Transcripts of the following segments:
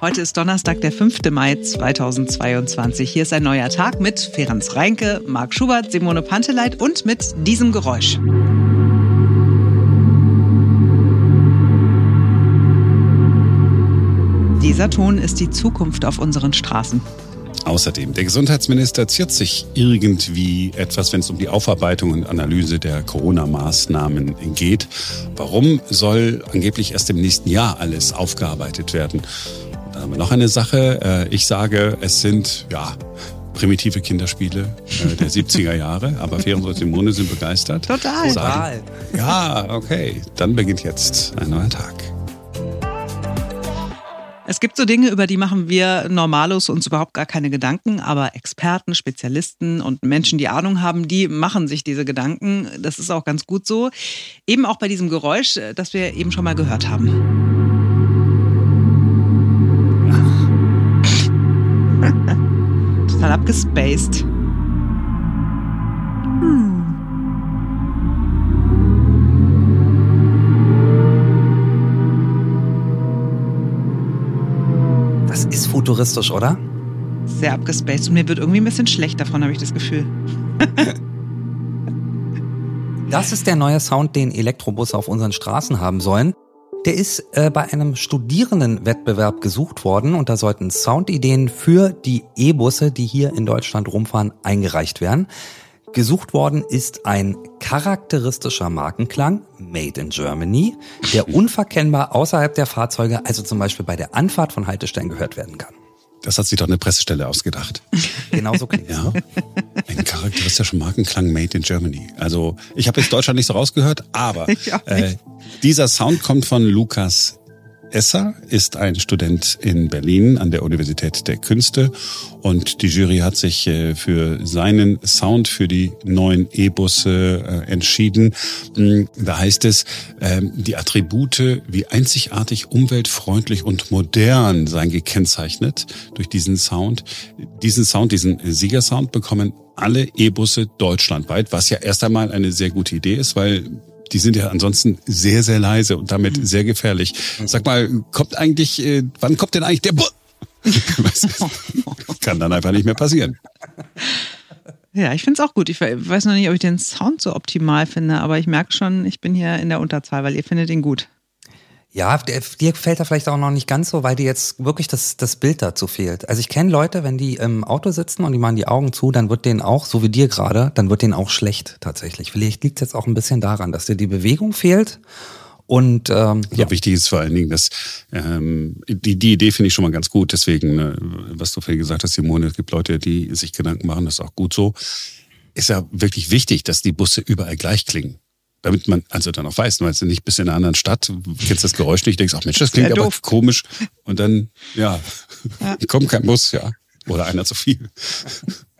Heute ist Donnerstag, der 5. Mai 2022. Hier ist ein neuer Tag mit Ferenc Reinke, Marc Schubert, Simone Panteleit und mit diesem Geräusch. Dieser Ton ist die Zukunft auf unseren Straßen. Außerdem, der Gesundheitsminister ziert sich irgendwie etwas, wenn es um die Aufarbeitung und Analyse der Corona-Maßnahmen geht. Warum soll angeblich erst im nächsten Jahr alles aufgearbeitet werden? Wir noch eine Sache. Äh, ich sage, es sind, ja, primitive Kinderspiele äh, der 70er Jahre, aber Ferien und Simone sind begeistert. Total. Sagen, ja, okay, dann beginnt jetzt ein neuer Tag. Es gibt so Dinge, über die machen wir Normalos uns überhaupt gar keine Gedanken, aber Experten, Spezialisten und Menschen, die Ahnung haben, die machen sich diese Gedanken. Das ist auch ganz gut so. Eben auch bei diesem Geräusch, das wir eben schon mal gehört haben. Total abgespaced. Hm. Das ist futuristisch, oder? Sehr abgespaced und mir wird irgendwie ein bisschen schlecht davon, habe ich das Gefühl. das ist der neue Sound, den Elektrobusse auf unseren Straßen haben sollen. Der ist äh, bei einem Studierendenwettbewerb gesucht worden und da sollten Soundideen für die E-Busse, die hier in Deutschland rumfahren, eingereicht werden. Gesucht worden ist ein charakteristischer Markenklang, Made in Germany, der unverkennbar außerhalb der Fahrzeuge, also zum Beispiel bei der Anfahrt von Haltestellen gehört werden kann. Das hat sich doch eine Pressestelle ausgedacht. Genau so klingt Ja, ein charakteristischer Markenklang Made in Germany. Also ich habe jetzt Deutschland nicht so rausgehört, aber äh, dieser Sound kommt von Lukas Esser ist ein Student in Berlin an der Universität der Künste und die Jury hat sich äh, für seinen Sound für die neuen E-Busse äh, entschieden. Mm, da heißt es, ähm, die Attribute wie einzigartig, umweltfreundlich und modern seien gekennzeichnet durch diesen Sound. Diesen Sound, diesen Siegersound bekommen alle E-Busse deutschlandweit, was ja erst einmal eine sehr gute Idee ist, weil die sind ja ansonsten sehr, sehr leise und damit mhm. sehr gefährlich. Sag mal, kommt eigentlich, äh, wann kommt denn eigentlich der Bu Kann dann einfach nicht mehr passieren. Ja, ich finde es auch gut. Ich weiß noch nicht, ob ich den Sound so optimal finde, aber ich merke schon, ich bin hier in der Unterzahl, weil ihr findet ihn gut. Ja, dir gefällt er vielleicht auch noch nicht ganz so, weil dir jetzt wirklich das, das Bild dazu fehlt. Also ich kenne Leute, wenn die im Auto sitzen und die machen die Augen zu, dann wird denen auch, so wie dir gerade, dann wird denen auch schlecht tatsächlich. Vielleicht liegt es jetzt auch ein bisschen daran, dass dir die Bewegung fehlt. Und ähm, ja. wichtig ist vor allen Dingen, dass ähm, die, die Idee finde ich schon mal ganz gut. Deswegen, ne, was du vorhin gesagt hast, Simone, es gibt Leute, die sich Gedanken machen, das ist auch gut so. Ist ja wirklich wichtig, dass die Busse überall gleich klingen damit man also dann auch weiß, weil du nicht bis in einer anderen Stadt, kennst das Geräusch nicht, denkst, ach Mensch, das klingt aber doof. komisch. Und dann, ja, ja. kommt kein Bus, ja. Oder einer zu viel.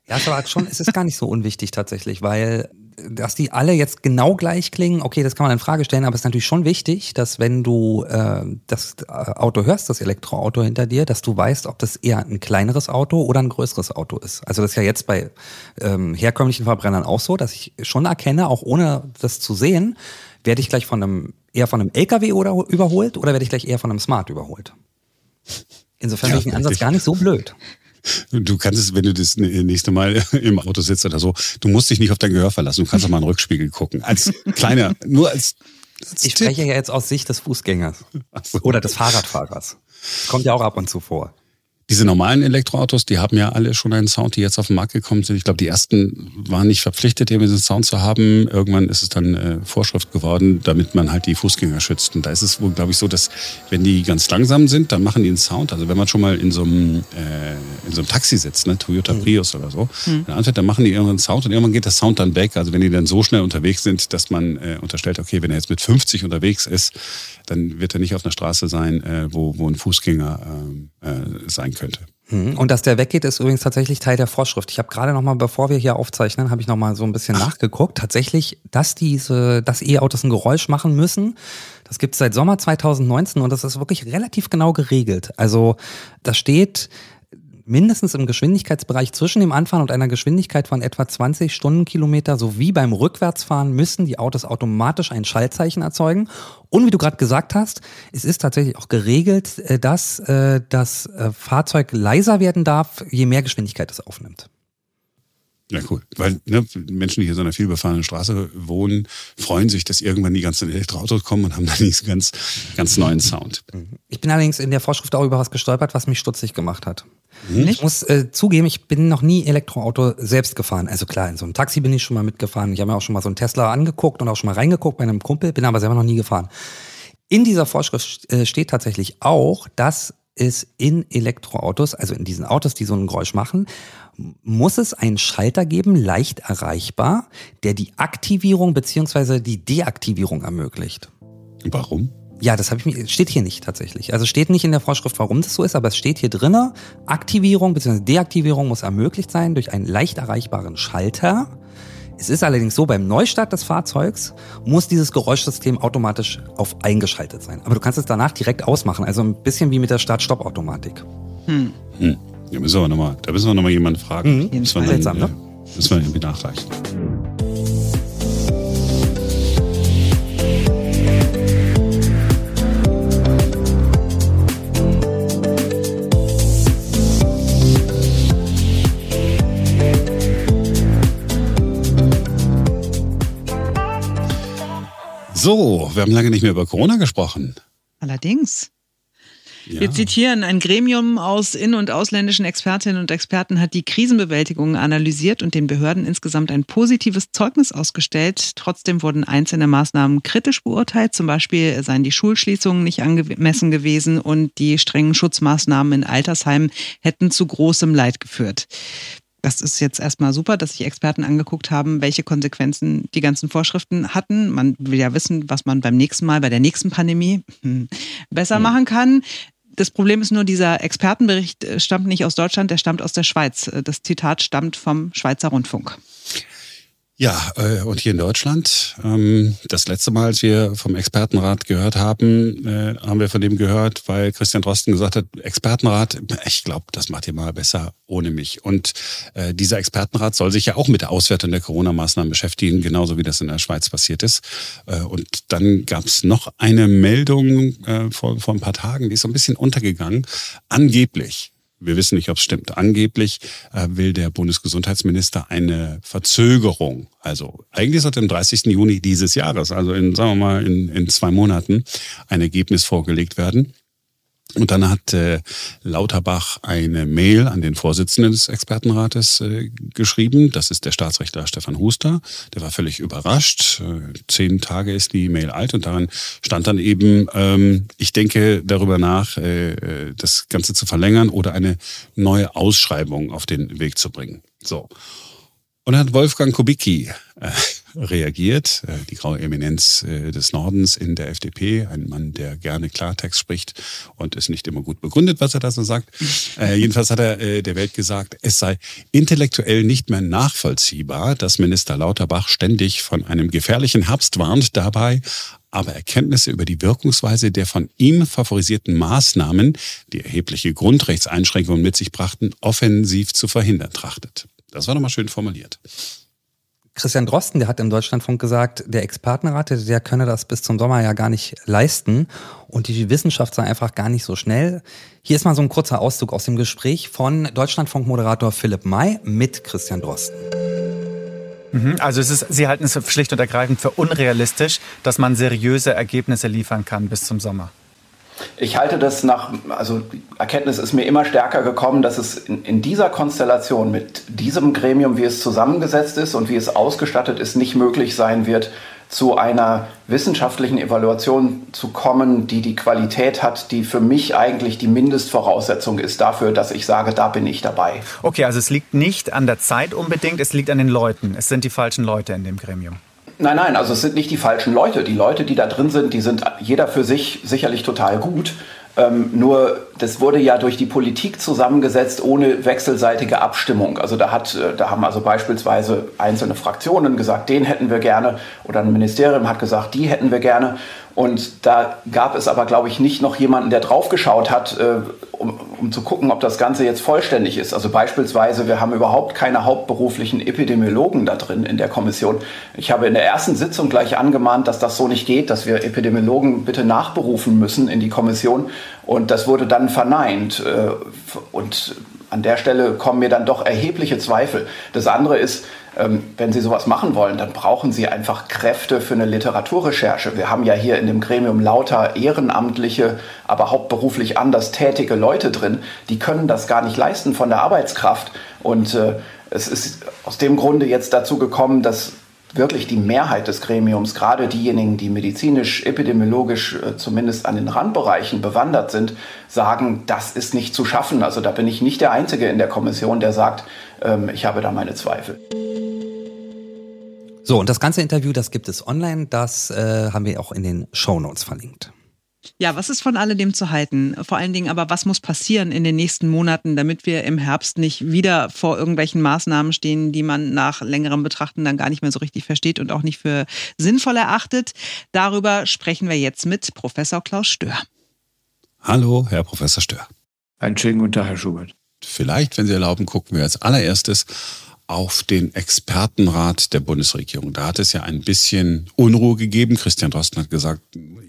Ja, aber schon, es ist gar nicht so unwichtig tatsächlich, weil dass die alle jetzt genau gleich klingen, okay, das kann man in Frage stellen, aber es ist natürlich schon wichtig, dass wenn du äh, das Auto hörst, das Elektroauto hinter dir, dass du weißt, ob das eher ein kleineres Auto oder ein größeres Auto ist. Also das ist ja jetzt bei ähm, herkömmlichen Verbrennern auch so, dass ich schon erkenne, auch ohne das zu sehen, werde ich gleich von einem eher von einem LKW oder überholt oder werde ich gleich eher von einem Smart überholt. Insofern ja, finde ich den Ansatz gar nicht so blöd. Du kannst es, wenn du das nächste Mal im Auto sitzt oder so, du musst dich nicht auf dein Gehör verlassen. Du kannst auch mal in den Rückspiegel gucken. Als kleiner, nur als, als Ich Tipp. spreche ja jetzt aus Sicht des Fußgängers. So. Oder des Fahrradfahrers. Das kommt ja auch ab und zu vor. Diese normalen Elektroautos, die haben ja alle schon einen Sound, die jetzt auf den Markt gekommen sind. Ich glaube, die ersten waren nicht verpflichtet, diesen Sound zu haben. Irgendwann ist es dann äh, Vorschrift geworden, damit man halt die Fußgänger schützt. Und da ist es wohl, glaube ich, so, dass wenn die ganz langsam sind, dann machen die einen Sound. Also wenn man schon mal in so einem, äh, in so einem Taxi sitzt, ne, Toyota mhm. Prius oder so, mhm. dann machen die irgendwann Sound und irgendwann geht der Sound dann weg. Also wenn die dann so schnell unterwegs sind, dass man äh, unterstellt, okay, wenn er jetzt mit 50 unterwegs ist, dann wird er nicht auf einer Straße sein, äh, wo, wo ein Fußgänger ähm, äh, sein könnte. Hm. Und dass der weggeht, ist übrigens tatsächlich Teil der Vorschrift. Ich habe gerade noch mal, bevor wir hier aufzeichnen, habe ich noch mal so ein bisschen Ach. nachgeguckt. Tatsächlich, dass diese, dass E-Autos ein Geräusch machen müssen, das gibt es seit Sommer 2019 und das ist wirklich relativ genau geregelt. Also da steht, mindestens im Geschwindigkeitsbereich zwischen dem Anfahren und einer Geschwindigkeit von etwa 20 Stundenkilometer sowie beim Rückwärtsfahren müssen die Autos automatisch ein Schaltzeichen erzeugen. Und wie du gerade gesagt hast, es ist tatsächlich auch geregelt, äh, dass äh, das äh, Fahrzeug leiser werden darf, je mehr Geschwindigkeit es aufnimmt. Ja, cool. Weil ne, Menschen, die hier so einer vielbefahrenen Straße wohnen, freuen sich, dass irgendwann die ganzen Elektroautos kommen und haben dann diesen ganz, ganz neuen Sound. Ich bin allerdings in der Vorschrift auch über was gestolpert, was mich stutzig gemacht hat. Mhm. Ich muss äh, zugeben, ich bin noch nie Elektroauto selbst gefahren. Also klar, in so einem Taxi bin ich schon mal mitgefahren. Ich habe mir auch schon mal so einen Tesla angeguckt und auch schon mal reingeguckt bei einem Kumpel, bin aber selber noch nie gefahren. In dieser Vorschrift äh, steht tatsächlich auch, dass es in Elektroautos, also in diesen Autos, die so ein Geräusch machen, muss es einen Schalter geben, leicht erreichbar, der die Aktivierung beziehungsweise die Deaktivierung ermöglicht. Warum? Ja, das habe ich mir steht hier nicht tatsächlich. Also steht nicht in der Vorschrift, warum das so ist, aber es steht hier drinne: Aktivierung bzw. Deaktivierung muss ermöglicht sein durch einen leicht erreichbaren Schalter. Es ist allerdings so, beim Neustart des Fahrzeugs muss dieses Geräuschsystem automatisch auf eingeschaltet sein. Aber du kannst es danach direkt ausmachen, also ein bisschen wie mit der Start-Stopp-Automatik. Hm. Hm. Ja, müssen wir noch mal, da müssen wir nochmal jemanden fragen. Mhm. Müssen, wir dann, ne? müssen wir irgendwie nachreichen. So, wir haben lange nicht mehr über Corona gesprochen. Allerdings. Ja. Wir zitieren, ein Gremium aus in- und ausländischen Expertinnen und Experten hat die Krisenbewältigung analysiert und den Behörden insgesamt ein positives Zeugnis ausgestellt. Trotzdem wurden einzelne Maßnahmen kritisch beurteilt. Zum Beispiel seien die Schulschließungen nicht angemessen gewesen und die strengen Schutzmaßnahmen in Altersheimen hätten zu großem Leid geführt das ist jetzt erstmal super, dass sich Experten angeguckt haben, welche Konsequenzen die ganzen Vorschriften hatten. Man will ja wissen, was man beim nächsten Mal, bei der nächsten Pandemie hm, besser mhm. machen kann. Das Problem ist nur, dieser Expertenbericht äh, stammt nicht aus Deutschland, der stammt aus der Schweiz. Äh, das Zitat stammt vom Schweizer Rundfunk. Ja, äh, und hier in Deutschland, ähm, das letzte Mal, als wir vom Expertenrat gehört haben, äh, haben wir von dem gehört, weil Christian Drosten gesagt hat, Expertenrat, ich glaube, das macht ihr mal besser ohne mich. Und äh, dieser Expertenrat soll sich ja auch mit der Auswertung der Corona-Maßnahmen beschäftigen, genauso wie das in der Schweiz passiert ist. Und dann gab es noch eine Meldung vor, vor ein paar Tagen, die ist so ein bisschen untergegangen. Angeblich wir wissen nicht, ob es stimmt. Angeblich äh, will der Bundesgesundheitsminister eine Verzögerung. Also eigentlich sollte am 30. Juni dieses Jahres, also in, sagen wir mal, in, in zwei Monaten, ein Ergebnis vorgelegt werden. Und dann hat äh, Lauterbach eine Mail an den Vorsitzenden des Expertenrates äh, geschrieben. Das ist der Staatsrechtler Stefan Huster. Der war völlig überrascht. Äh, zehn Tage ist die Mail alt und darin stand dann eben, ähm, ich denke darüber nach, äh, äh das Ganze zu verlängern oder eine neue Ausschreibung auf den Weg zu bringen. So. Und dann hat Wolfgang Kubicki äh, reagiert, äh, die graue Eminenz äh, des Nordens in der FDP, ein Mann, der gerne Klartext spricht und ist nicht immer gut begründet, was er da so sagt. Äh, jedenfalls hat er äh, der Welt gesagt, es sei intellektuell nicht mehr nachvollziehbar, dass Minister Lauterbach ständig von einem gefährlichen Herbst warnt, dabei aber Erkenntnisse über die Wirkungsweise der von ihm favorisierten Maßnahmen, die erhebliche Grundrechtseinschränkungen mit sich brachten, offensiv zu verhindern trachtet. Das war nochmal schön formuliert. Christian Drosten, der hat im Deutschlandfunk gesagt, der Expertenrat, der könne das bis zum Sommer ja gar nicht leisten und die Wissenschaft sei einfach gar nicht so schnell. Hier ist mal so ein kurzer Auszug aus dem Gespräch von Deutschlandfunk-Moderator Philipp May mit Christian Drosten. Mhm, also es ist, Sie halten es schlicht und ergreifend für unrealistisch, dass man seriöse Ergebnisse liefern kann bis zum Sommer. Ich halte das nach, also die Erkenntnis ist mir immer stärker gekommen, dass es in, in, dieser Konstellation mit diesem Gremium, wie es zusammengesetzt ist und wie es ausgestattet ist, nicht möglich sein wird, zu einer wissenschaftlichen Evaluation zu kommen, die die Qualität hat, die für mich eigentlich die Mindestvoraussetzung ist dafür, dass ich sage, da bin ich dabei. Okay, also es liegt nicht an der Zeit unbedingt, es liegt an den Leuten. Es sind die falschen Leute in dem Gremium. Nein, nein, also es sind nicht die falschen Leute. Die Leute, die da drin sind, die sind jeder für sich sicherlich total gut. Ähm, nur das wurde ja durch die Politik zusammengesetzt ohne wechselseitige Abstimmung. Also da hat, äh, da haben also beispielsweise einzelne Fraktionen gesagt, den hätten wir gerne, oder ein Ministerium hat gesagt, die hätten wir gerne. Und da gab es aber, glaube ich, nicht noch jemanden, der draufgeschaut hat, äh, um, um zu gucken, ob das Ganze jetzt vollständig ist. Also beispielsweise, wir haben überhaupt keine hauptberuflichen Epidemiologen da drin in der Kommission. Ich habe in der ersten Sitzung gleich angemahnt, dass das so nicht geht, dass wir Epidemiologen bitte nachberufen müssen in die Kommission. Und das wurde dann verneint. Äh, und an der Stelle kommen mir dann doch erhebliche Zweifel. Das andere ist, wenn Sie sowas machen wollen, dann brauchen Sie einfach Kräfte für eine Literaturrecherche. Wir haben ja hier in dem Gremium lauter ehrenamtliche, aber hauptberuflich anders tätige Leute drin. Die können das gar nicht leisten von der Arbeitskraft. Und äh, es ist aus dem Grunde jetzt dazu gekommen, dass wirklich die Mehrheit des Gremiums, gerade diejenigen, die medizinisch, epidemiologisch äh, zumindest an den Randbereichen bewandert sind, sagen, das ist nicht zu schaffen. Also da bin ich nicht der Einzige in der Kommission, der sagt, ähm, ich habe da meine Zweifel. So, und das ganze Interview, das gibt es online, das äh, haben wir auch in den Show Notes verlinkt. Ja, was ist von alledem zu halten? Vor allen Dingen aber, was muss passieren in den nächsten Monaten, damit wir im Herbst nicht wieder vor irgendwelchen Maßnahmen stehen, die man nach längerem Betrachten dann gar nicht mehr so richtig versteht und auch nicht für sinnvoll erachtet? Darüber sprechen wir jetzt mit Professor Klaus Stör. Hallo, Herr Professor Stör. Einen schönen guten Tag, Herr Schubert. Vielleicht, wenn Sie erlauben, gucken wir als allererstes auf den Expertenrat der Bundesregierung. Da hat es ja ein bisschen Unruhe gegeben. Christian Drosten hat gesagt,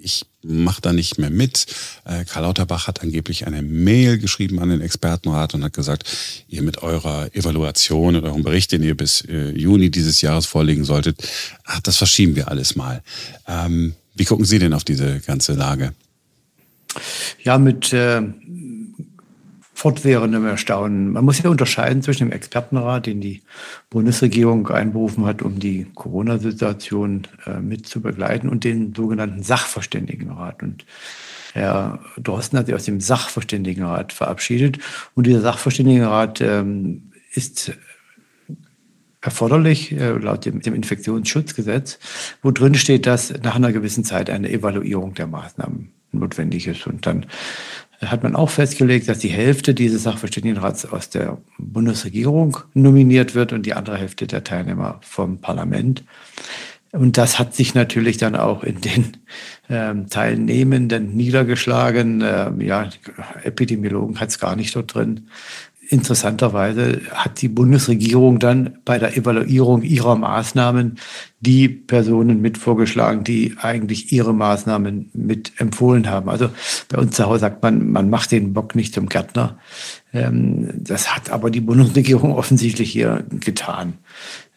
ich mache da nicht mehr mit. Äh, Karl Lauterbach hat angeblich eine Mail geschrieben an den Expertenrat und hat gesagt, ihr mit eurer Evaluation und eurem Bericht, den ihr bis äh, Juni dieses Jahres vorlegen solltet, ach, das verschieben wir alles mal. Ähm, wie gucken Sie denn auf diese ganze Lage? Ja, mit äh, fortwährendem Erstaunen. Man muss ja unterscheiden zwischen dem Expertenrat, den die Bundesregierung einberufen hat, um die Corona-Situation äh, mit zu begleiten, und den sogenannten Sachverständigenrat. Und Herr Drosten hat sich aus dem Sachverständigenrat verabschiedet. Und dieser Sachverständigenrat ähm, ist erforderlich, äh, laut dem, dem Infektionsschutzgesetz, wo drin steht, dass nach einer gewissen Zeit eine Evaluierung der Maßnahmen notwendig ist. Und dann hat man auch festgelegt, dass die Hälfte dieses Sachverständigenrats aus der Bundesregierung nominiert wird und die andere Hälfte der Teilnehmer vom Parlament. Und das hat sich natürlich dann auch in den ähm, Teilnehmenden niedergeschlagen. Ähm, ja, Epidemiologen hat es gar nicht dort drin. Interessanterweise hat die Bundesregierung dann bei der Evaluierung ihrer Maßnahmen die Personen mit vorgeschlagen, die eigentlich ihre Maßnahmen mit empfohlen haben. Also bei uns zu Hause sagt man, man macht den Bock nicht zum Gärtner. Ähm, das hat aber die Bundesregierung offensichtlich hier getan.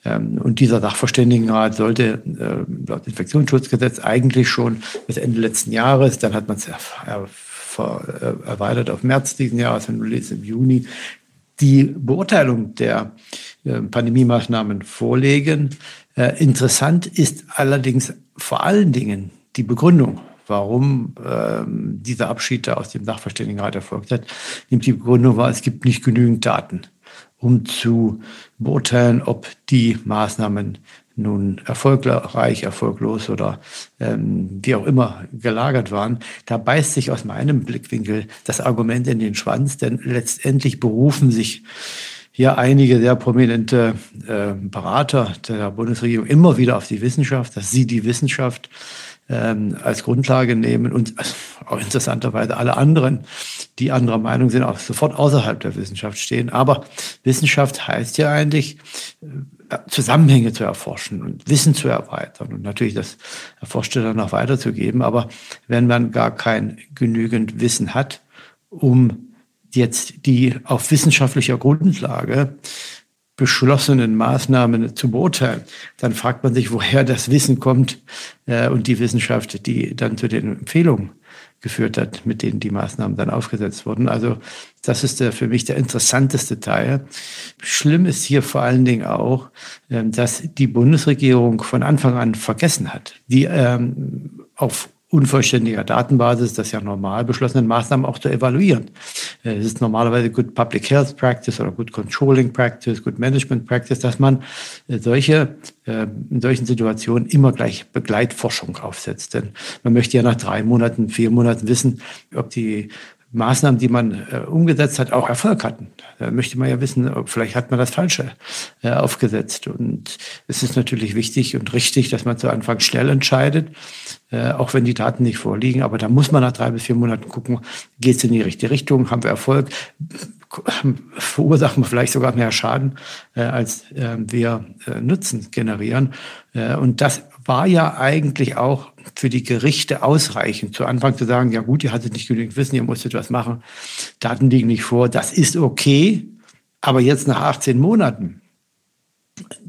Ähm, und dieser Sachverständigenrat sollte äh, laut Infektionsschutzgesetz eigentlich schon bis Ende letzten Jahres, dann hat man es erweitert auf März diesen Jahres, wenn du liest, im Juni, die Beurteilung der äh, Pandemie-Maßnahmen vorlegen. Äh, interessant ist allerdings vor allen Dingen die Begründung, warum ähm, dieser Abschied da aus dem Sachverständigenrat erfolgt hat. Nämlich die Begründung war, es gibt nicht genügend Daten, um zu beurteilen, ob die Maßnahmen nun erfolgreich, erfolglos oder ähm, wie auch immer gelagert waren, da beißt sich aus meinem Blickwinkel das Argument in den Schwanz, denn letztendlich berufen sich hier einige sehr prominente äh, Berater der Bundesregierung immer wieder auf die Wissenschaft, dass sie die Wissenschaft ähm, als Grundlage nehmen und auch interessanterweise alle anderen, die anderer Meinung sind, auch sofort außerhalb der Wissenschaft stehen. Aber Wissenschaft heißt ja eigentlich, Zusammenhänge zu erforschen und Wissen zu erweitern und natürlich das Erforschte dann noch weiterzugeben. Aber wenn man gar kein genügend Wissen hat, um jetzt die auf wissenschaftlicher Grundlage beschlossenen Maßnahmen zu beurteilen, dann fragt man sich, woher das Wissen kommt äh, und die Wissenschaft, die dann zu den Empfehlungen geführt hat, mit denen die Maßnahmen dann aufgesetzt wurden. Also das ist der, für mich der interessanteste Teil. Schlimm ist hier vor allen Dingen auch, äh, dass die Bundesregierung von Anfang an vergessen hat, die ähm, auf unvollständiger Datenbasis, das ja normal beschlossenen Maßnahmen auch zu evaluieren. Äh, es ist normalerweise Good Public Health Practice oder Good Controlling Practice, Good Management Practice, dass man äh, solche, äh, in solchen Situationen immer gleich Begleitforschung aufsetzt. Denn man möchte ja nach drei Monaten, vier Monaten wissen, ob die Maßnahmen, die man äh, umgesetzt hat, auch Erfolg hatten. Da möchte man ja wissen, vielleicht hat man das Falsche äh, aufgesetzt. Und es ist natürlich wichtig und richtig, dass man zu Anfang schnell entscheidet, äh, auch wenn die Daten nicht vorliegen. Aber da muss man nach drei bis vier Monaten gucken, geht es in die richtige Richtung, haben wir Erfolg, verursachen wir vielleicht sogar mehr Schaden, äh, als äh, wir äh, Nutzen generieren. Und das war ja eigentlich auch für die Gerichte ausreichend. Zu Anfang zu sagen, ja gut, ihr hattet nicht genügend Wissen, ihr musstet was machen, Daten liegen nicht vor, das ist okay. Aber jetzt nach 18 Monaten,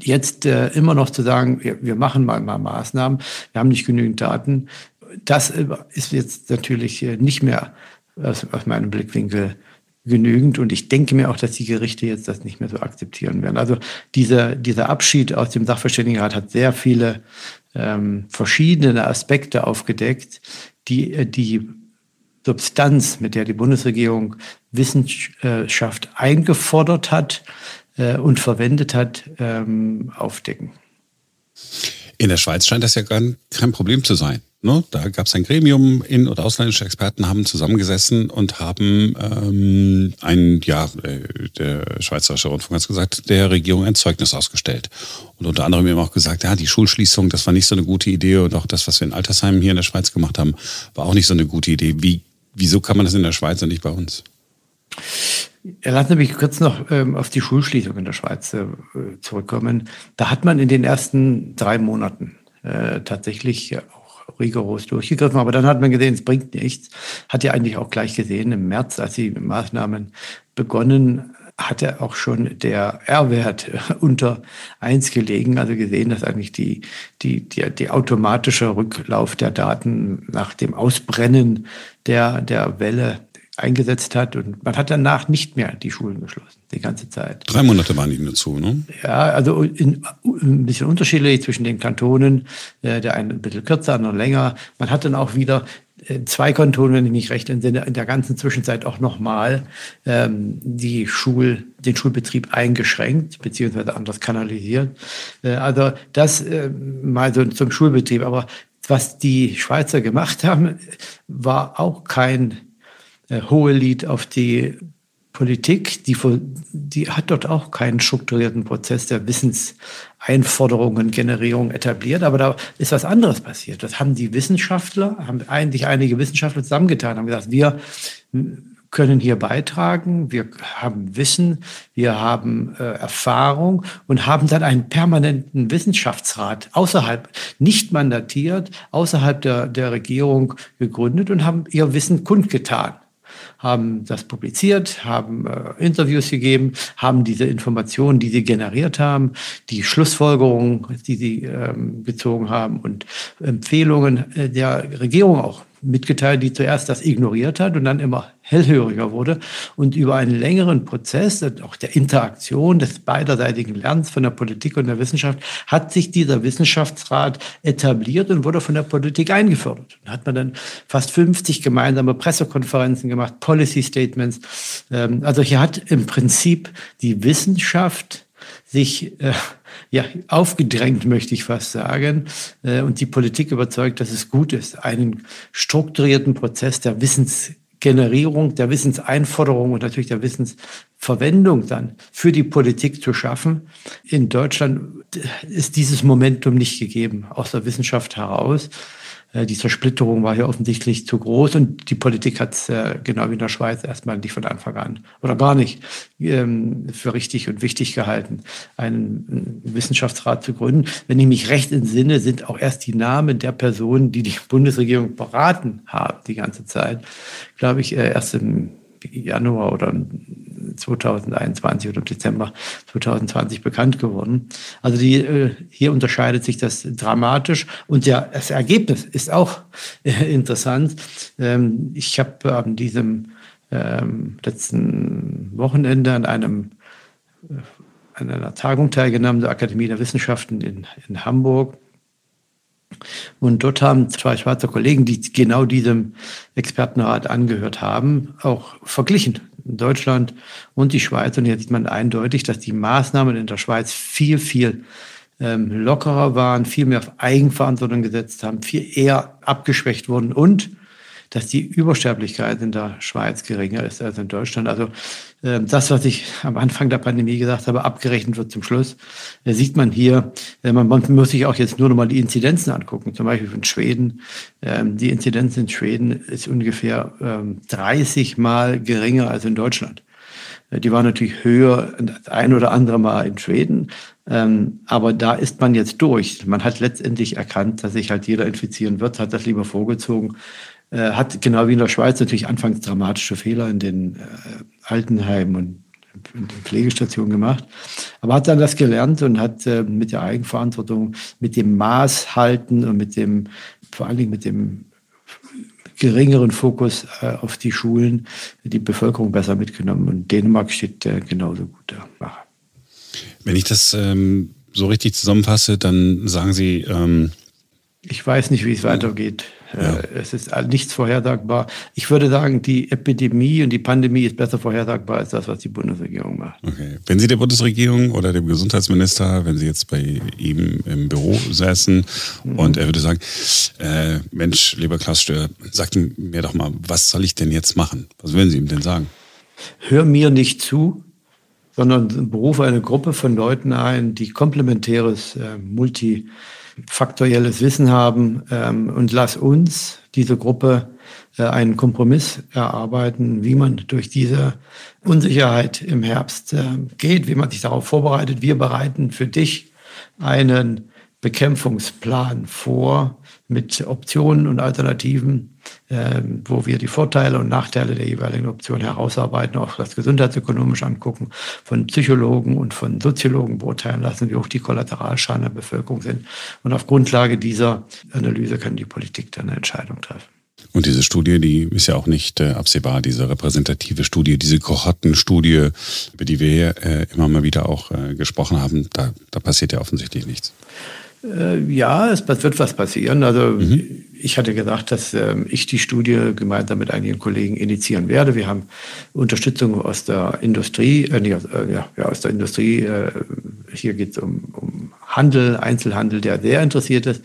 jetzt äh, immer noch zu sagen, wir, wir machen mal, mal Maßnahmen, wir haben nicht genügend Daten, das äh, ist jetzt natürlich äh, nicht mehr aus, aus meinem Blickwinkel genügend. Und ich denke mir auch, dass die Gerichte jetzt das nicht mehr so akzeptieren werden. Also dieser, dieser Abschied aus dem Sachverständigenrat hat sehr viele ähm, verschiedene Aspekte aufgedeckt, die äh, die Substanz, mit der die Bundesregierung Wissenschaft eingefordert hat äh, und verwendet hat, ähm, aufdecken. In der Schweiz scheint das ja gar kein Problem zu sein. Ne? Da gab es ein Gremium, in- oder ausländische Experten haben zusammengesessen und haben ähm, ein, ja, äh, der Schweizerische Rundfunk hat gesagt, der Regierung ein Zeugnis ausgestellt. Und unter anderem eben auch gesagt, ja, die Schulschließung, das war nicht so eine gute Idee und auch das, was wir in Altersheimen hier in der Schweiz gemacht haben, war auch nicht so eine gute Idee. Wie, wieso kann man das in der Schweiz und nicht bei uns? Lassen Sie mich kurz noch ähm, auf die Schulschließung in der Schweiz äh, zurückkommen. Da hat man in den ersten drei Monaten äh, tatsächlich auch rigoros durchgegriffen. Aber dann hat man gesehen, es bringt nichts. Hat ja eigentlich auch gleich gesehen, im März, als die Maßnahmen begonnen, hatte auch schon der R-Wert unter eins gelegen, also gesehen, dass eigentlich die, die, die, die automatische Rücklauf der Daten nach dem Ausbrennen der, der Welle eingesetzt hat. Und man hat danach nicht mehr die Schulen geschlossen, die ganze Zeit. Drei Monate waren die nur zu, ne? Ja, also in, ein bisschen unterschiedlich zwischen den Kantonen. Äh, der eine ein bisschen kürzer, andere länger. Man hat dann auch wieder äh, zwei Kantonen, wenn ich mich recht entsinne, in der ganzen Zwischenzeit auch nochmal ähm, die Schul, den Schulbetrieb eingeschränkt, beziehungsweise anders kanalisiert. Äh, also das äh, mal so zum Schulbetrieb. Aber was die Schweizer gemacht haben, war auch kein äh, hohe Lied auf die Politik, die, die hat dort auch keinen strukturierten Prozess der Wissenseinforderungen, Generierung etabliert, aber da ist was anderes passiert. Das haben die Wissenschaftler, haben eigentlich einige Wissenschaftler zusammengetan, haben gesagt, wir können hier beitragen, wir haben Wissen, wir haben äh, Erfahrung und haben dann einen permanenten Wissenschaftsrat außerhalb, nicht mandatiert, außerhalb der, der Regierung gegründet und haben ihr Wissen kundgetan haben das publiziert, haben äh, Interviews gegeben, haben diese Informationen, die sie generiert haben, die Schlussfolgerungen, die sie ähm, gezogen haben und Empfehlungen äh, der Regierung auch mitgeteilt, die zuerst das ignoriert hat und dann immer hellhöriger wurde. Und über einen längeren Prozess, auch der Interaktion des beiderseitigen Lernens von der Politik und der Wissenschaft, hat sich dieser Wissenschaftsrat etabliert und wurde von der Politik eingefordert. Da hat man dann fast 50 gemeinsame Pressekonferenzen gemacht, Policy Statements. Ähm, also hier hat im Prinzip die Wissenschaft sich äh, ja, aufgedrängt, möchte ich fast sagen, äh, und die Politik überzeugt, dass es gut ist, einen strukturierten Prozess der Wissensgenerierung, der Wissenseinforderung und natürlich der Wissensverwendung dann für die Politik zu schaffen. In Deutschland ist dieses Momentum nicht gegeben, aus der Wissenschaft heraus. Äh, die Zersplitterung war hier offensichtlich zu groß und die Politik hat es äh, genau wie in der Schweiz erstmal nicht von Anfang an oder gar nicht ähm, für richtig und wichtig gehalten, einen Wissenschaftsrat zu gründen. Wenn ich mich recht entsinne, sind auch erst die Namen der Personen, die die Bundesregierung beraten haben, die ganze Zeit, glaube ich, äh, erst im Januar oder 2021 oder Dezember 2020 bekannt geworden. Also die, äh, hier unterscheidet sich das dramatisch und ja, das Ergebnis ist auch äh, interessant. Ähm, ich habe an diesem ähm, letzten Wochenende an einem äh, an einer Tagung teilgenommen der Akademie der Wissenschaften in, in Hamburg und dort haben zwei Schweizer Kollegen, die genau diesem Expertenrat angehört haben, auch verglichen. Deutschland und die Schweiz. Und jetzt sieht man eindeutig, dass die Maßnahmen in der Schweiz viel, viel ähm, lockerer waren, viel mehr auf Eigenverantwortung gesetzt haben, viel eher abgeschwächt wurden und dass die Übersterblichkeit in der Schweiz geringer ist als in Deutschland. Also äh, das, was ich am Anfang der Pandemie gesagt habe, abgerechnet wird zum Schluss, äh, sieht man hier. Äh, man, man, muss sich auch jetzt nur noch mal die Inzidenzen angucken. Zum Beispiel von Schweden. Ähm, die Inzidenz in Schweden ist ungefähr ähm, 30 Mal geringer als in Deutschland. Äh, die war natürlich höher ein oder andere Mal in Schweden, ähm, aber da ist man jetzt durch. Man hat letztendlich erkannt, dass sich halt jeder infizieren wird, hat das lieber vorgezogen, äh, hat genau wie in der Schweiz natürlich anfangs dramatische Fehler in den äh, Altenheimen und Pflegestationen gemacht, aber hat dann das gelernt und hat äh, mit der Eigenverantwortung, mit dem Maß halten und mit dem, vor allen Dingen mit dem geringeren Fokus äh, auf die Schulen, die Bevölkerung besser mitgenommen. Und Dänemark steht äh, genauso gut da. Wenn ich das ähm, so richtig zusammenfasse, dann sagen Sie. Ähm ich weiß nicht, wie es weitergeht. Ja. Äh, es ist nichts vorhersagbar. Ich würde sagen, die Epidemie und die Pandemie ist besser vorhersagbar als das, was die Bundesregierung macht. Okay. Wenn Sie der Bundesregierung oder dem Gesundheitsminister, wenn Sie jetzt bei ihm im Büro säßen mhm. und er würde sagen, äh, Mensch, lieber Klaus Stör, sagt mir doch mal, was soll ich denn jetzt machen? Was würden Sie ihm denn sagen? Hör mir nicht zu, sondern berufe eine Gruppe von Leuten ein, die komplementäres, äh, multifaktorielles Wissen haben ähm, und lass uns, diese Gruppe, äh, einen Kompromiss erarbeiten, wie man durch diese Unsicherheit im Herbst äh, geht, wie man sich darauf vorbereitet. Wir bereiten für dich einen Bekämpfungsplan vor mit Optionen und Alternativen, wo wir die Vorteile und Nachteile der jeweiligen Option herausarbeiten, auch das gesundheitsökonomisch angucken, von Psychologen und von Soziologen beurteilen lassen, wie hoch die Kollateralschaden der Bevölkerung sind. Und auf Grundlage dieser Analyse kann die Politik dann eine Entscheidung treffen. Und diese Studie, die ist ja auch nicht äh, absehbar, diese repräsentative Studie, diese Kohortenstudie, über die wir hier äh, immer mal wieder auch äh, gesprochen haben, da, da passiert ja offensichtlich nichts. Äh, ja, es wird was passieren. Also mhm. ich hatte gedacht, dass äh, ich die Studie gemeinsam mit einigen Kollegen initiieren werde. Wir haben Unterstützung aus der Industrie, äh, nicht aus, äh, ja, ja, aus der Industrie. Äh, hier geht es um, um Handel, Einzelhandel, der sehr interessiert ist,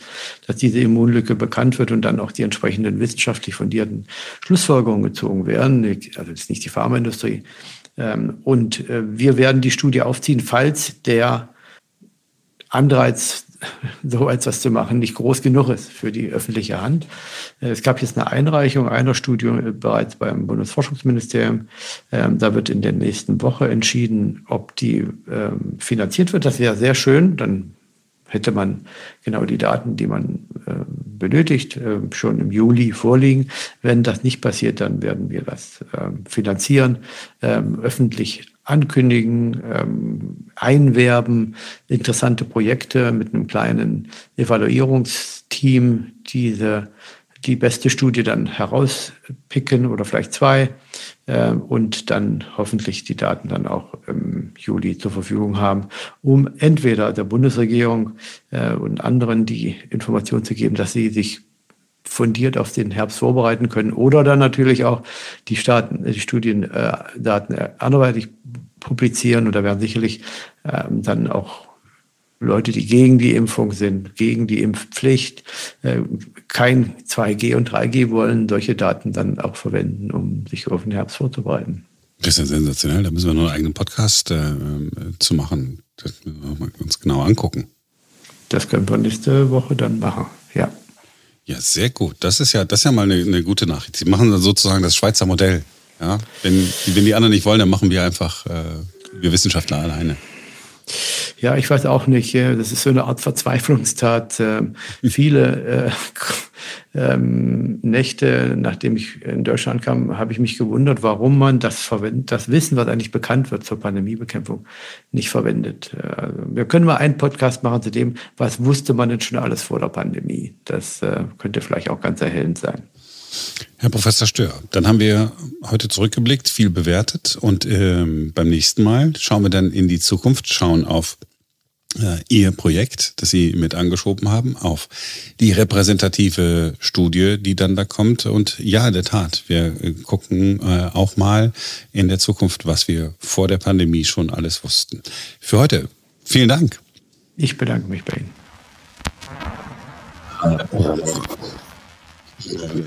dass diese Immunlücke bekannt wird und dann auch die entsprechenden wissenschaftlich fundierten Schlussfolgerungen gezogen werden. Also das ist nicht die Pharmaindustrie. Ähm, und wir werden die Studie aufziehen, falls der Anreiz so etwas zu machen, nicht groß genug ist für die öffentliche Hand. Äh, es gab jetzt eine Einreichung einer Studie äh, bereits beim Bundesforschungsministerium. Ähm, da wird in der nächsten Woche entschieden, ob die ähm, finanziert wird. Das wäre sehr schön. Dann hätte man genau die Daten, die man ähm, benötigt, schon im Juli vorliegen. Wenn das nicht passiert, dann werden wir das finanzieren, öffentlich ankündigen, ähm, einwerben, interessante Projekte mit einem kleinen Evaluierungsteam, diese die beste Studie dann herauspicken oder vielleicht zwei äh, und dann hoffentlich die Daten dann auch im Juli zur Verfügung haben, um entweder der Bundesregierung äh, und anderen die Information zu geben, dass sie sich fundiert auf den Herbst vorbereiten können oder dann natürlich auch die, Staaten, die Studiendaten äh, anderweitig publizieren und da werden sicherlich ähm, dann auch Leute, die gegen die Impfung sind, gegen die Impfpflicht, äh, kein 2G und 3G wollen, solche Daten dann auch verwenden, um sich auf den Herbst vorzubereiten. Das ist ja sensationell. Da müssen wir nur einen eigenen Podcast äh, zu machen. Das müssen wir uns genau angucken. Das können wir nächste Woche dann machen, ja. Ja, sehr gut. Das ist ja, das ist ja mal eine, eine gute Nachricht. Sie machen dann sozusagen das Schweizer Modell. Ja, wenn, wenn die anderen nicht wollen, dann machen wir einfach, äh, wir Wissenschaftler alleine. Ja, ich weiß auch nicht. Das ist so eine Art Verzweiflungstat. Ähm, viele äh, ähm, Nächte, nachdem ich in Deutschland kam, habe ich mich gewundert, warum man das das Wissen, was eigentlich bekannt wird zur Pandemiebekämpfung, nicht verwendet. Also wir können mal einen Podcast machen zu dem, was wusste man denn schon alles vor der Pandemie. Das äh, könnte vielleicht auch ganz erhellend sein. Herr Professor Stör, dann haben wir heute zurückgeblickt, viel bewertet und ähm, beim nächsten Mal schauen wir dann in die Zukunft, schauen auf Ihr Projekt, das Sie mit angeschoben haben, auf die repräsentative Studie, die dann da kommt. Und ja, in der Tat, wir äh, gucken äh, auch mal in der Zukunft, was wir vor der Pandemie schon alles wussten. Für heute, vielen Dank. Ich bedanke mich bei Ihnen.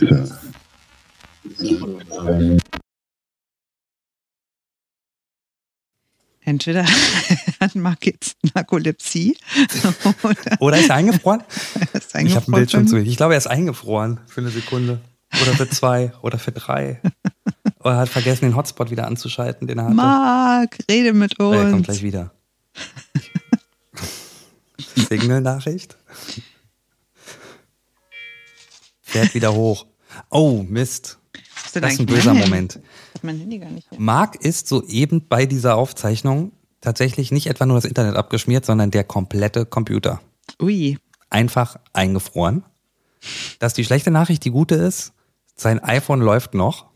Ja. Entweder hat Marc jetzt Narkolepsie. Oder, oder ist er eingefroren? ist eingefroren? Ich habe ein Bild schon zu Ich glaube, er ist eingefroren für eine Sekunde. Oder für zwei oder für drei. Oder hat vergessen, den Hotspot wieder anzuschalten, den er hatte. Marc, rede mit uns. Er kommt gleich wieder. Signal-Nachricht. Fährt wieder hoch. Oh, Mist. Das ist ein böser Moment. Mein Handy gar nicht Marc ist soeben bei dieser Aufzeichnung tatsächlich nicht etwa nur das Internet abgeschmiert, sondern der komplette Computer. Ui. Einfach eingefroren. Das ist die schlechte Nachricht, die gute ist, sein iPhone läuft noch.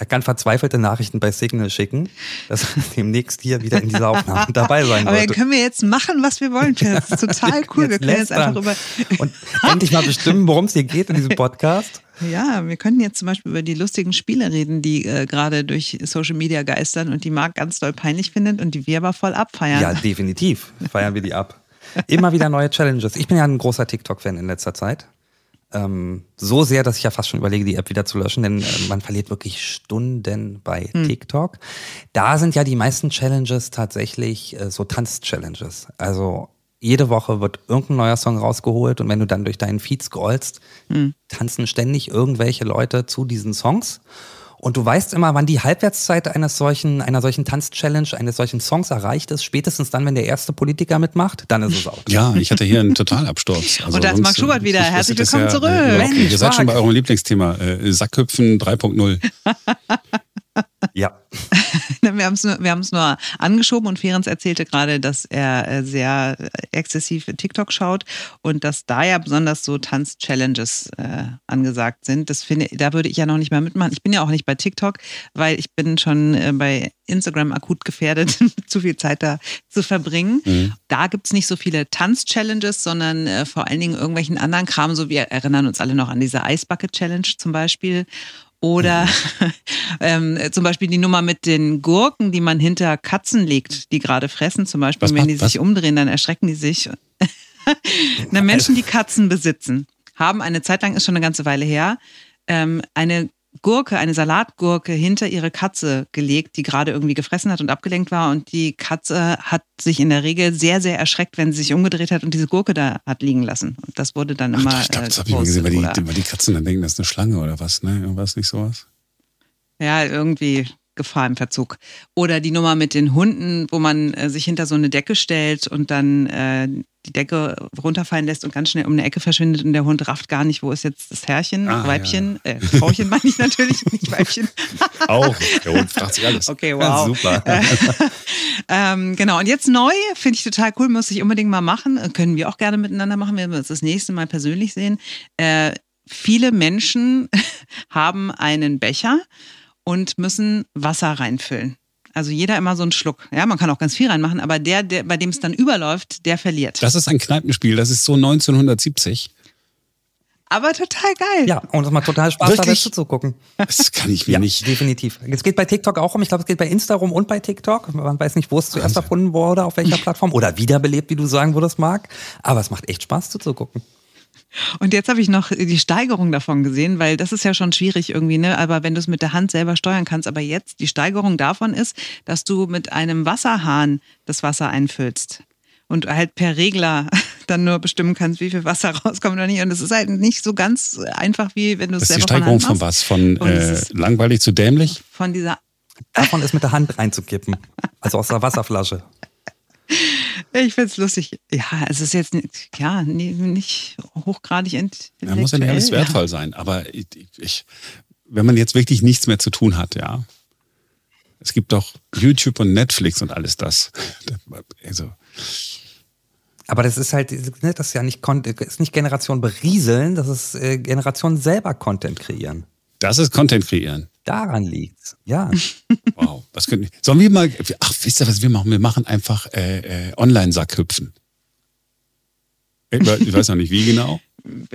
Er kann verzweifelte Nachrichten bei Signal schicken, dass er demnächst hier wieder in dieser Aufnahme dabei sein Aber dann können wir jetzt machen, was wir wollen. Das ist total cool. wir können jetzt einfach über. Und endlich mal bestimmen, worum es hier geht in diesem Podcast. Ja, wir könnten jetzt zum Beispiel über die lustigen Spiele reden, die äh, gerade durch Social Media geistern und die Marc ganz doll peinlich findet und die wir aber voll abfeiern. Ja, definitiv feiern wir die ab. Immer wieder neue Challenges. Ich bin ja ein großer TikTok-Fan in letzter Zeit. Ähm, so sehr, dass ich ja fast schon überlege, die App wieder zu löschen, denn äh, man verliert wirklich Stunden bei hm. TikTok. Da sind ja die meisten Challenges tatsächlich äh, so Tanz-Challenges. Also jede Woche wird irgendein neuer Song rausgeholt und wenn du dann durch deinen Feed scrollst, hm. tanzen ständig irgendwelche Leute zu diesen Songs. Und du weißt immer, wann die Halbwertszeit eines solchen, einer solchen Tanz-Challenge, eines solchen Songs erreicht ist. Spätestens dann, wenn der erste Politiker mitmacht, dann ist es auch. Ja, ich hatte hier einen Totalabsturz. Also Und da ist Marc Schubert wieder. Herzlich willkommen ja, zurück. Ja, okay. Ihr seid schon bei eurem Lieblingsthema. Äh, Sackhüpfen 3.0. Ja. wir haben es nur, wir nur angeschoben und Ferenc erzählte gerade, dass er äh, sehr exzessiv TikTok schaut und dass da ja besonders so Tanz-Challenges äh, angesagt sind. Das finde, da würde ich ja noch nicht mehr mitmachen. Ich bin ja auch nicht bei TikTok, weil ich bin schon äh, bei Instagram akut gefährdet, zu viel Zeit da zu verbringen. Mhm. Da gibt es nicht so viele Tanz-Challenges, sondern äh, vor allen Dingen irgendwelchen anderen Kram. So wir erinnern uns alle noch an diese Ice Bucket Challenge zum Beispiel. Oder mhm. ähm, zum Beispiel die Nummer mit den Gurken, die man hinter Katzen legt, die gerade fressen. Zum Beispiel, was, wenn die was? sich umdrehen, dann erschrecken die sich. Na, Menschen, die Katzen besitzen, haben eine Zeit lang, ist schon eine ganze Weile her, ähm, eine Gurke, eine Salatgurke hinter ihre Katze gelegt, die gerade irgendwie gefressen hat und abgelenkt war. Und die Katze hat sich in der Regel sehr, sehr erschreckt, wenn sie sich umgedreht hat und diese Gurke da hat liegen lassen. Und das wurde dann Ach, immer. Ich glaube, das habe ich mal gesehen, weil die, weil die Katzen dann denken, das ist eine Schlange oder was, ne? Irgendwas nicht sowas? Ja, irgendwie Gefahr im Verzug. Oder die Nummer mit den Hunden, wo man äh, sich hinter so eine Decke stellt und dann äh, die Decke runterfallen lässt und ganz schnell um eine Ecke verschwindet und der Hund rafft gar nicht, wo ist jetzt das Herrchen, ah, Weibchen, ja. äh, Frauchen meine ich natürlich, nicht Weibchen. Auch, der Hund fragt sich alles. Okay, wow. super. ähm, genau, und jetzt neu, finde ich total cool, muss ich unbedingt mal machen, können wir auch gerne miteinander machen, wenn wir uns das nächste Mal persönlich sehen. Äh, viele Menschen haben einen Becher und müssen Wasser reinfüllen. Also jeder immer so einen Schluck. Ja, man kann auch ganz viel reinmachen, aber der, der bei dem es dann überläuft, der verliert. Das ist ein Kneipenspiel, das ist so 1970. Aber total geil. Ja, und es macht total Spaß, Wirklich? da zuzugucken. Das kann ich mir ja, nicht. Definitiv. Es geht bei TikTok auch um. Ich glaube, es geht bei Insta rum und bei TikTok. Man weiß nicht, wo es zuerst erfunden wurde, auf welcher Plattform. Oder wiederbelebt, wie du sagen würdest, Marc. Aber es macht echt Spaß zuzugucken. Und jetzt habe ich noch die Steigerung davon gesehen, weil das ist ja schon schwierig irgendwie, ne? Aber wenn du es mit der Hand selber steuern kannst, aber jetzt die Steigerung davon ist, dass du mit einem Wasserhahn das Wasser einfüllst und halt per Regler dann nur bestimmen kannst, wie viel Wasser rauskommt oder nicht. Und es ist halt nicht so ganz einfach, wie wenn du es selber Das ist die Steigerung von, von was? Von äh, langweilig zu dämlich? Von dieser. Davon ist mit der Hand reinzukippen. Also aus der Wasserflasche. Ich finde es lustig. Ja, es ist jetzt ja, nicht hochgradig intellektuell. Ja, muss ja nicht alles wertvoll ja. sein. Aber ich, ich, wenn man jetzt wirklich nichts mehr zu tun hat, ja. Es gibt doch YouTube und Netflix und alles das. Also. Aber das ist halt, ne, das ist ja nicht, ist nicht Generation berieseln, das ist äh, Generation selber Content kreieren. Das ist Content kreieren. Daran liegt's. Ja. Wow. Was können, sollen wir mal, ach, wisst ihr, was wir machen? Wir machen einfach äh, äh, Online-Sackhüpfen. Ich weiß noch nicht, wie genau.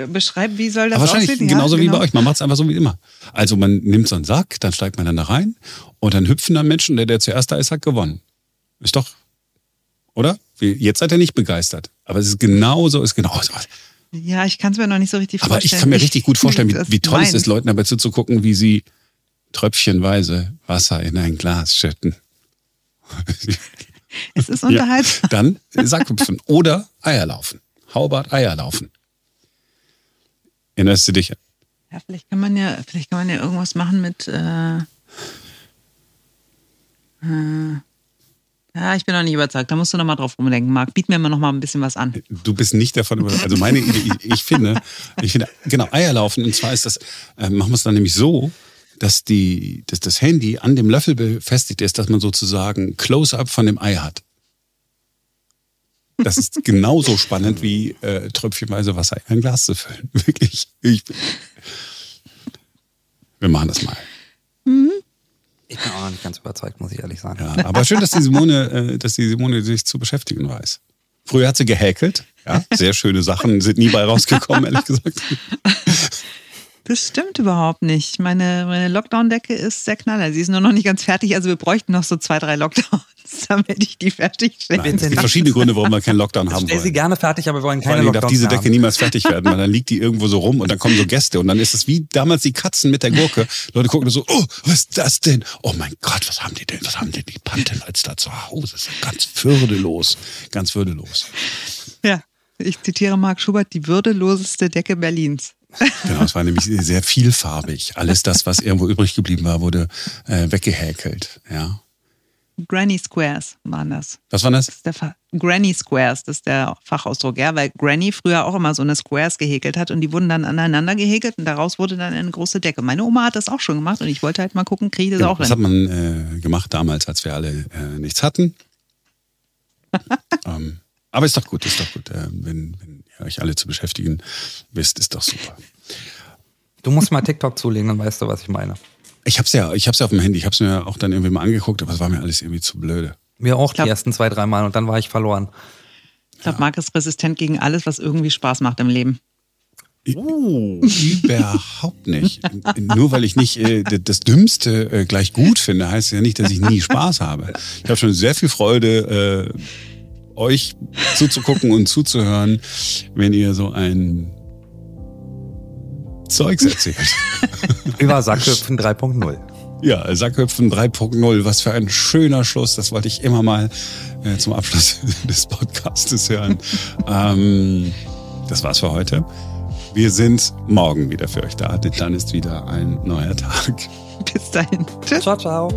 Beschreib, wie soll das Aber wahrscheinlich aussehen? genauso ja, wie genau. bei euch. Man macht es einfach so wie immer. Also man nimmt so einen Sack, dann steigt man dann da rein und dann hüpfen dann Menschen, der, der zuerst da ist, hat gewonnen. Ist doch, oder? Jetzt seid ihr nicht begeistert. Aber es ist genauso, ist genauso. Ja, ich kann es mir noch nicht so richtig vorstellen. Aber ich kann mir richtig gut vorstellen, wie, wie toll es ist, Leuten dabei zuzugucken, wie sie tröpfchenweise Wasser in ein Glas schütten. Es ist unterhaltsam. Ja, dann Sackhüpfen oder Eierlaufen. Haubart Eierlaufen. Erinnerst du dich? Ja, vielleicht kann man ja, vielleicht kann man ja irgendwas machen mit. Äh, äh, ja, ich bin noch nicht überzeugt. Da musst du noch mal drauf rumdenken, Marc. Biet mir mal noch mal ein bisschen was an. Du bist nicht davon überzeugt. Also meine Idee, ich finde, ich finde, genau, Eierlaufen. Und zwar ist das, äh, machen wir es dann nämlich so, dass die, dass das Handy an dem Löffel befestigt ist, dass man sozusagen Close-up von dem Ei hat. Das ist genauso spannend wie äh, tröpfchenweise Wasser in ein Glas zu füllen. Wirklich. Ich, wir machen das mal. Mhm. Ich bin auch noch nicht ganz überzeugt, muss ich ehrlich sagen. Ja, aber schön, dass die Simone, äh, dass die Simone sich zu beschäftigen weiß. Früher hat sie gehäkelt. Ja, sehr schöne Sachen sind nie bei rausgekommen, ehrlich gesagt. Das stimmt überhaupt nicht. Meine, meine Lockdown-Decke ist sehr knaller. Sie ist nur noch nicht ganz fertig. Also wir bräuchten noch so zwei, drei Lockdowns, damit ich die fertigstelle. Nein, es gibt verschiedene Gründe, warum wir keinen Lockdown haben wollen. sie gerne fertig, aber wir wollen Vor keine allem darf diese haben. Decke niemals fertig werden, weil dann liegt die irgendwo so rum und dann kommen so Gäste und dann ist es wie damals die Katzen mit der Gurke. Leute gucken so, oh, was ist das denn? Oh mein Gott, was haben die denn? Was haben denn die Panten als da zu Hause? Das ist ganz würdelos. Ganz würdelos. Ja, ich zitiere Marc Schubert, die würdeloseste Decke Berlins. Genau, es war nämlich sehr vielfarbig. Alles das, was irgendwo übrig geblieben war, wurde äh, weggehäkelt. Ja. Granny Squares waren das. Was war das? das Granny Squares, das ist der Fachausdruck, ja, weil Granny früher auch immer so eine Squares gehäkelt hat und die wurden dann aneinander gehäkelt und daraus wurde dann eine große Decke. Meine Oma hat das auch schon gemacht und ich wollte halt mal gucken, kriege ich das Genau, auch das hin. hat man äh, gemacht damals, als wir alle äh, nichts hatten. ähm, aber ist doch gut, ist doch gut. Äh, wenn, wenn euch alle zu beschäftigen wisst, ist doch super. Du musst mal TikTok zulegen, dann weißt du, was ich meine. Ich hab's ja, ich hab's ja auf dem Handy. Ich hab's mir auch dann irgendwie mal angeguckt, aber es war mir alles irgendwie zu blöde. Mir auch glaub- die ersten zwei, drei Mal und dann war ich verloren. Ich glaube, Marc ist resistent gegen alles, was irgendwie Spaß macht im Leben. Uh. Überhaupt nicht. Nur weil ich nicht äh, das Dümmste äh, gleich gut finde, heißt ja nicht, dass ich nie Spaß habe. Ich habe schon sehr viel Freude, äh, euch zuzugucken und zuzuhören, wenn ihr so ein Zeugs erzählt. Über Sackhüpfen 3.0. Ja, Sackhüpfen 3.0, was für ein schöner Schluss. Das wollte ich immer mal äh, zum Abschluss des Podcastes hören. ähm, das war's für heute. Wir sind morgen wieder für euch da, denn dann ist wieder ein neuer Tag. Bis dahin. Tschüss. Ciao, ciao.